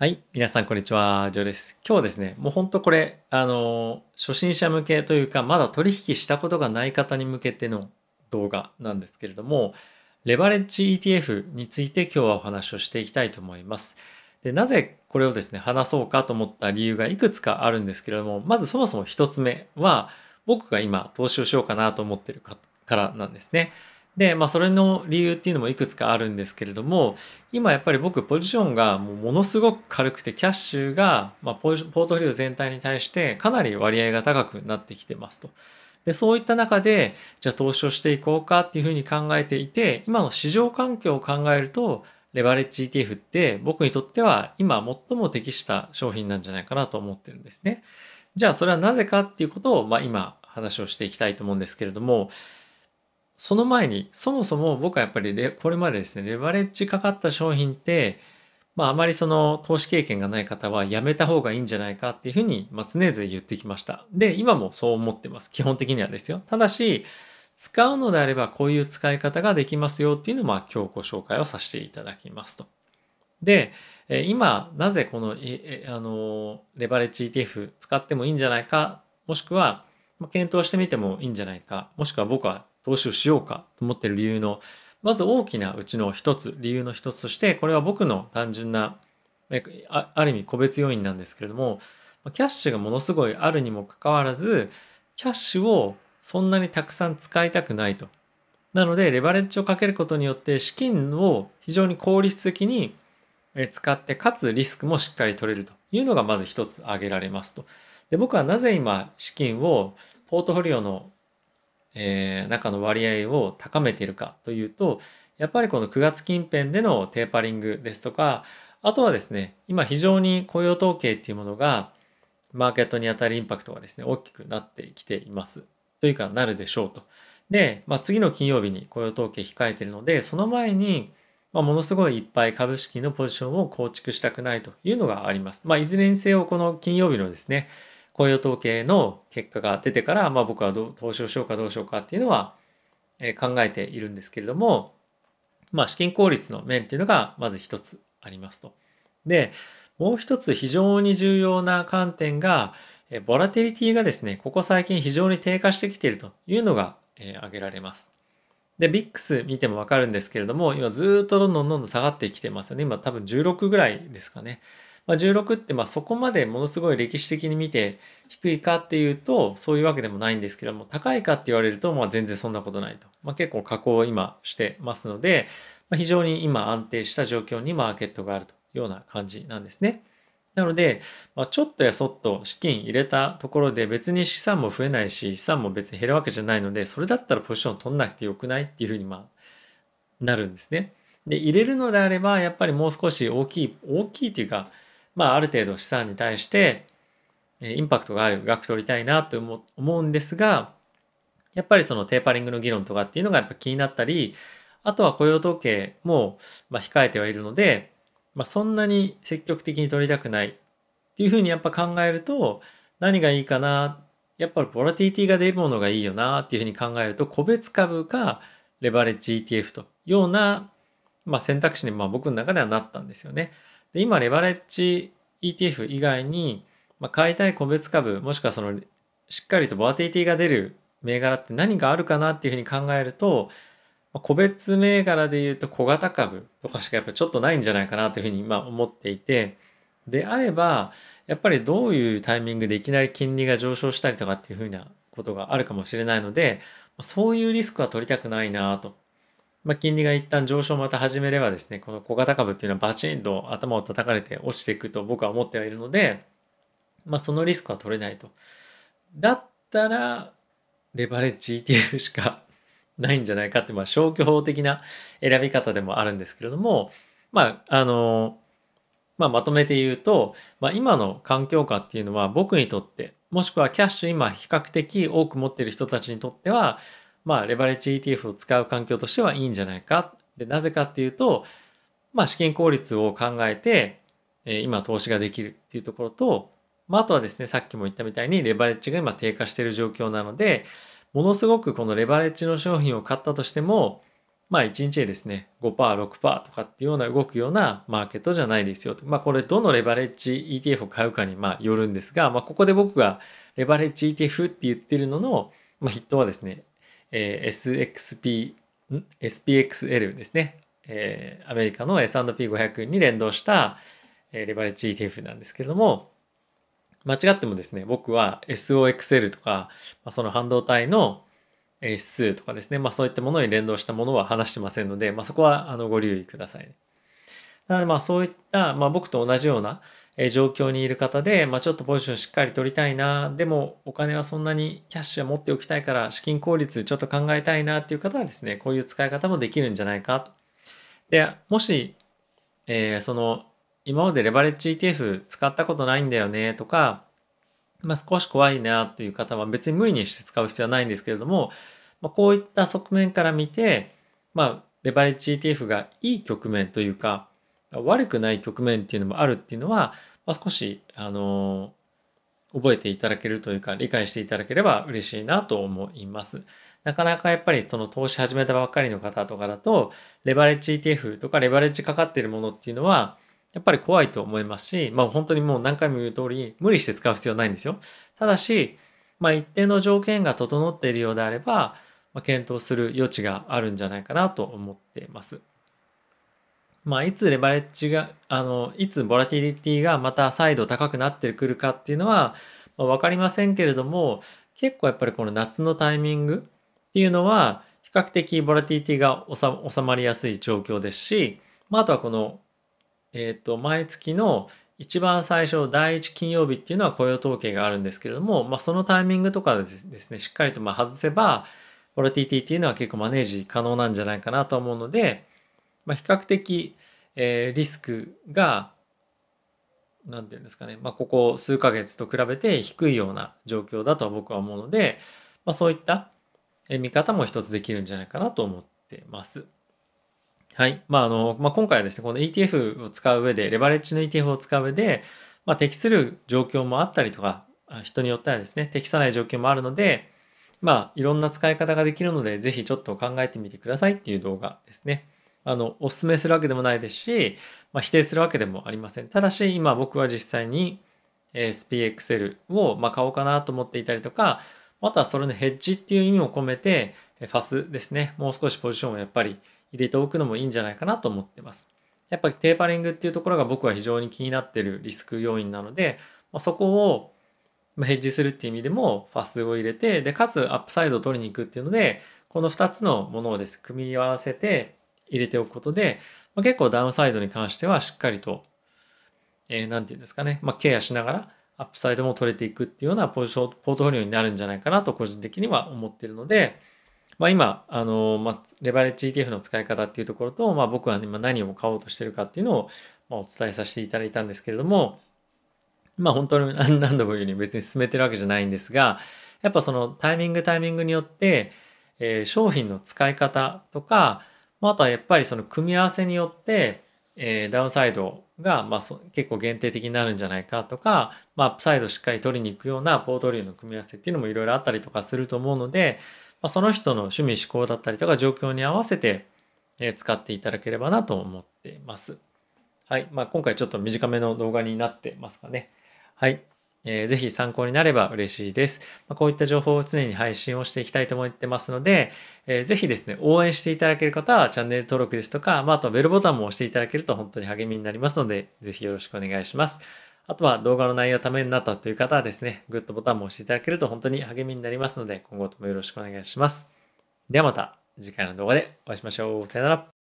はい。皆さん、こんにちは。ジョーです。今日はですね、もう本当これ、あの、初心者向けというか、まだ取引したことがない方に向けての動画なんですけれども、レバレッジ ETF について今日はお話をしていきたいと思います。でなぜこれをですね、話そうかと思った理由がいくつかあるんですけれども、まずそもそも一つ目は、僕が今投資をしようかなと思ってるからなんですね。で、まあ、それの理由っていうのもいくつかあるんですけれども、今やっぱり僕、ポジションがもうものすごく軽くて、キャッシュが、まあ、ポートフォリオ全体に対してかなり割合が高くなってきてますと。で、そういった中で、じゃあ投資をしていこうかっていうふうに考えていて、今の市場環境を考えると、レバレッジ ETF って僕にとっては今最も適した商品なんじゃないかなと思ってるんですね。じゃあそれはなぜかっていうことを、まあ、今話をしていきたいと思うんですけれども、その前に、そもそも僕はやっぱりこれまでですね、レバレッジかかった商品って、まああまりその投資経験がない方はやめた方がいいんじゃないかっていうふうに、まあ、常々言ってきました。で、今もそう思ってます。基本的にはですよ。ただし、使うのであればこういう使い方ができますよっていうのをまあ今日ご紹介をさせていただきますと。で、今なぜこのあのレバレッジ ETF 使ってもいいんじゃないか、もしくは検討してみてもいいんじゃないか、もしくは僕は投資をしようかと思っている理由の、まず大きなうちの一つ、理由の一つとして、これは僕の単純な、ある意味個別要因なんですけれども、キャッシュがものすごいあるにもかかわらず、キャッシュをそんなにたくさん使いたくないと。なので、レバレッジをかけることによって、資金を非常に効率的に使って、かつリスクもしっかり取れるというのがまず一つ挙げられますと。で僕はなぜ今、資金をポートフォリオのえー、中の割合を高めているかというと、やっぱりこの9月近辺でのテーパリングですとか、あとはですね、今非常に雇用統計っていうものが、マーケットに与えるインパクトがですね、大きくなってきています。というか、なるでしょうと。で、まあ、次の金曜日に雇用統計控えているので、その前に、まあ、ものすごいいっぱい株式のポジションを構築したくないというのがあります。まあ、いずれにせよ、この金曜日のですね、雇用統計の結果が出てから、まあ、僕はど投資をしようかどうしようかっていうのは、え考えているんですけれども、まあ、資金効率の面っていうのがまず一つありますと。で、もう一つ非常に重要な観点が、えボラテリティがですね、ここ最近非常に低下してきているというのが、え挙げられます。で、VIX 見てもわかるんですけれども、今ずっとどんどんどんどん下がってきてますよね。今多分16ぐらいですかね。まあ、16ってまあそこまでものすごい歴史的に見て低いかっていうとそういうわけでもないんですけども高いかって言われるとまあ全然そんなことないと、まあ、結構加工を今してますので、まあ、非常に今安定した状況にマーケットがあるというような感じなんですね。なので、まあ、ちょっとやそっと資金入れたところで別に資産も増えないし資産も別に減るわけじゃないのでそれだったらポジション取んなくてよくないっていうふうにまなるんですね。で入れるのであればやっぱりもう少し大きい大きいというかまあ、ある程度資産に対して、インパクトがある額取りたいなと思うんですが、やっぱりそのテーパリングの議論とかっていうのがやっぱ気になったり、あとは雇用統計もま控えてはいるので、まあ、そんなに積極的に取りたくないっていうふうにやっぱ考えると、何がいいかな、やっぱりボラティティが出るものがいいよなっていうふうに考えると、個別株かレバレッジ ETF というような、まあ、選択肢にまあ僕の中ではなったんですよね。で今、レバレッジ ETF 以外に、まあ、買いたい個別株、もしくはその、しっかりとボアティティが出る銘柄って何があるかなっていうふうに考えると、まあ、個別銘柄で言うと小型株とかしかやっぱちょっとないんじゃないかなというふうに今思っていて、であれば、やっぱりどういうタイミングでいきなり金利が上昇したりとかっていうふうなことがあるかもしれないので、そういうリスクは取りたくないなとまあ、金利が一旦上昇また始めればですね、この小型株っていうのはバチンと頭を叩かれて落ちていくと僕は思ってはいるので、まあ、そのリスクは取れないと。だったら、レバレッジ ETF しか ないんじゃないかって、まあ、消去法的な選び方でもあるんですけれども、まあ、あの、まあ、まとめて言うと、まあ、今の環境下っていうのは僕にとって、もしくはキャッシュ今比較的多く持っている人たちにとっては、まあ、レバレッジ ETF を使う環境としてはいいんじゃないか。で、なぜかっていうと、まあ、資金効率を考えて、え今投資ができるっていうところと、まあ、あとはですね、さっきも言ったみたいにレバレッジが今低下している状況なので、ものすごくこのレバレッジの商品を買ったとしても、まあ1日でですね、5%、6%とかっていうような動くようなマーケットじゃないですよ。まあこれどのレバレッジ ETF を買うかにまあよるんですが、まあここで僕がレバレッジ ETF って言ってるのの、まあ、筆頭はですね、えー、SXP、SPXL ですね。えー、アメリカの S&P500 に連動した、えー、レバレッジ ETF なんですけれども、間違ってもですね、僕は SOXL とか、まあ、その半導体の指数とかですね、まあそういったものに連動したものは話してませんので、まあそこはあのご留意ください、なのでまあそういった、まあ僕と同じような状況にいる方で、まあちょっとポジションしっかり取りたいな、でもお金はそんなにキャッシュは持っておきたいから資金効率ちょっと考えたいなっていう方はですね、こういう使い方もできるんじゃないかと。で、もし、えー、その今までレバレッジ ETF 使ったことないんだよねとか、まあ、少し怖いなという方は別に無理にして使う必要はないんですけれども、まあ、こういった側面から見て、まあ、レバレッジ ETF がいい局面というか、悪くない局面っていうのもあるっていうのは、まあ、少し、あの覚えていただけるというか、理解していただければ嬉しいなと思います。なかなかやっぱりその投資始めたばっかりの方とかだと、レバレッジ ETF とかレバレッジかかっているものっていうのは、やっぱり怖いと思いますし、まあ本当にもう何回も言う通り、無理して使う必要ないんですよ。ただし、まあ一定の条件が整っているようであれば、まあ、検討する余地があるんじゃないかなと思っています。まあいつレバレッジが、あの、いつボラティリティがまた再度高くなってくるかっていうのは、まあ、分かりませんけれども、結構やっぱりこの夏のタイミングっていうのは、比較的ボラティリティが収まりやすい状況ですし、まあ、あとはこのえ、ー、と、毎月の一番最初、第一金曜日っていうのは雇用統計があるんですけれども、まあ、そのタイミングとかですね、しっかりとま外せば、ボラティリティっていうのは結構マネージ可能なんじゃないかなと思うので、まあ、比較的、えー、リスクが、なんていうんですかね、まあ、ここ数ヶ月と比べて低いような状況だと僕は思うので、まあ、そういった見方も一つできるんじゃないかなと思ってます。はい。まあ、あの、まあ、今回はですね、この ETF を使う上で、レバレッジの ETF を使う上で、まあ、適する状況もあったりとか、人によってはですね、適さない状況もあるので、まあ、いろんな使い方ができるので、ぜひちょっと考えてみてくださいっていう動画ですね。あの、お勧めするわけでもないですし、まあ、否定するわけでもありません。ただし、今僕は実際に SPXL をま買おうかなと思っていたりとか、またそれのヘッジっていう意味を込めて、ファスですね、もう少しポジションをやっぱり入れておくのもいいんじゃないかなと思ってます。やっぱりテーパリングっていうところが僕は非常に気になってるリスク要因なので、まあ、そこをヘッジするっていう意味でもファスを入れて、で、かつアップサイドを取りに行くっていうので、この2つのものをです、組み合わせて入れておくことで、まあ、結構ダウンサイドに関してはしっかりと、えー、なんていうんですかね、まあ、ケアしながらアップサイドも取れていくっていうようなポジション、ポートフォリオになるんじゃないかなと個人的には思ってるので、まあ、今、あの、まあ、レバレッジ ETF の使い方っていうところと、まあ、僕は今何を買おうとしてるかっていうのを、まあ、お伝えさせていただいたんですけれども、まあ、本当に 何度も言うように別に進めてるわけじゃないんですが、やっぱそのタイミングタイミングによって、えー、商品の使い方とか、あ、とはやっぱりその組み合わせによって、えー、ダウンサイドが、まあ、結構限定的になるんじゃないかとか、まあ、アップサイドしっかり取りに行くようなポートリオの組み合わせっていうのもいろいろあったりとかすると思うので、まあ、その人の趣味思考だったりとか状況に合わせてえ使っていただければなと思っています。はい。まあ、今回ちょっと短めの動画になってますかね。はい。えー、ぜひ参考になれば嬉しいです。ま、こういった情報を常に配信をしていきたいと思ってますので、えー、ぜひですね、応援していただける方はチャンネル登録ですとか、まあ、あとベルボタンも押していただけると本当に励みになりますので、ぜひよろしくお願いします。あとは動画の内容ためになったという方はですね、グッドボタンも押していただけると本当に励みになりますので、今後ともよろしくお願いします。ではまた次回の動画でお会いしましょう。さよなら。